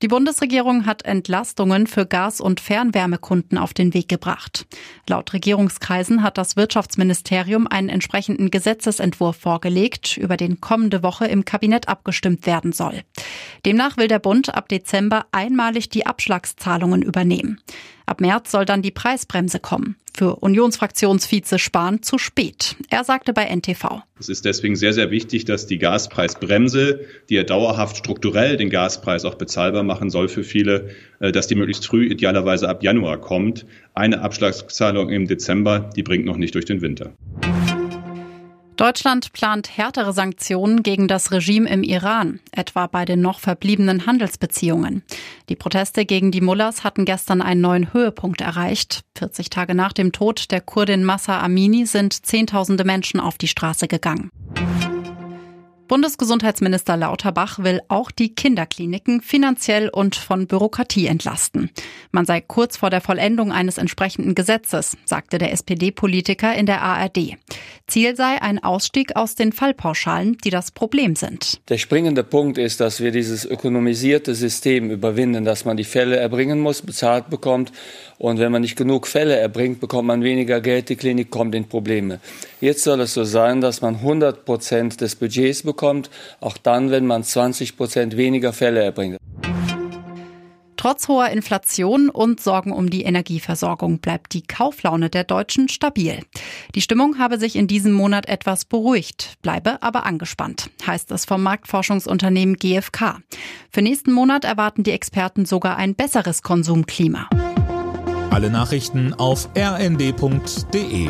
Die Bundesregierung hat Entlastungen für Gas- und Fernwärmekunden auf den Weg gebracht. Laut Regierungskreisen hat das Wirtschaftsministerium einen entsprechenden Gesetzesentwurf vorgelegt, über den kommende Woche im Kabinett abgestimmt werden soll. Demnach will der Bund ab Dezember einmalig die Abschlagszahlungen übernehmen. Ab März soll dann die Preisbremse kommen. Für Unionsfraktionsvize Spahn zu spät. Er sagte bei NTV. Es ist deswegen sehr, sehr wichtig, dass die Gaspreisbremse, die ja dauerhaft strukturell den Gaspreis auch bezahlbar machen soll für viele, äh, dass die möglichst früh, idealerweise ab Januar kommt. Eine Abschlagszahlung im Dezember, die bringt noch nicht durch den Winter. Deutschland plant härtere Sanktionen gegen das Regime im Iran, etwa bei den noch verbliebenen Handelsbeziehungen. Die Proteste gegen die Mullahs hatten gestern einen neuen Höhepunkt erreicht. 40 Tage nach dem Tod der Kurdin Massa Amini sind Zehntausende Menschen auf die Straße gegangen. Bundesgesundheitsminister Lauterbach will auch die Kinderkliniken finanziell und von Bürokratie entlasten. Man sei kurz vor der Vollendung eines entsprechenden Gesetzes, sagte der SPD-Politiker in der ARD. Ziel sei ein Ausstieg aus den Fallpauschalen, die das Problem sind. Der springende Punkt ist, dass wir dieses ökonomisierte System überwinden, dass man die Fälle erbringen muss, bezahlt bekommt. Und wenn man nicht genug Fälle erbringt, bekommt man weniger Geld, die Klinik kommt in Probleme. Jetzt soll es so sein, dass man 100 Prozent des Budgets bekommt, auch dann, wenn man 20 Prozent weniger Fälle erbringt. Trotz hoher Inflation und Sorgen um die Energieversorgung bleibt die Kauflaune der Deutschen stabil. Die Stimmung habe sich in diesem Monat etwas beruhigt, bleibe aber angespannt, heißt es vom Marktforschungsunternehmen GfK. Für nächsten Monat erwarten die Experten sogar ein besseres Konsumklima. Alle Nachrichten auf rnd.de